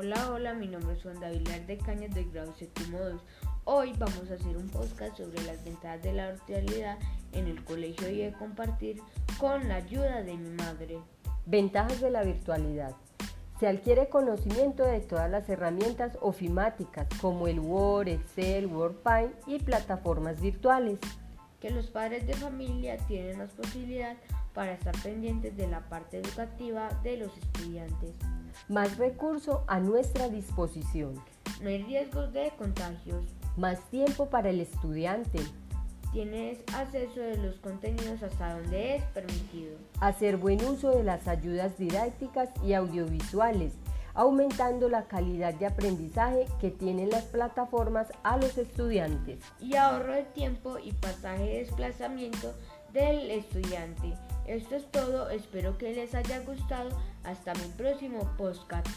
Hola, hola, mi nombre es Juan David de Cañas del grado séptimo 2. Hoy vamos a hacer un podcast sobre las ventajas de la virtualidad en el colegio y de compartir con la ayuda de mi madre. Ventajas de la virtualidad. Se adquiere conocimiento de todas las herramientas ofimáticas como el Word, Excel, WordPaint y plataformas virtuales. Que los padres de familia tienen más posibilidad para estar pendientes de la parte educativa de los estudiantes más recursos a nuestra disposición. No hay riesgos de contagios. Más tiempo para el estudiante. Tienes acceso de los contenidos hasta donde es permitido. Hacer buen uso de las ayudas didácticas y audiovisuales, aumentando la calidad de aprendizaje que tienen las plataformas a los estudiantes. Y ahorro de tiempo y pasaje de desplazamiento del estudiante. Esto es todo, espero que les haya gustado. Hasta mi próximo podcast.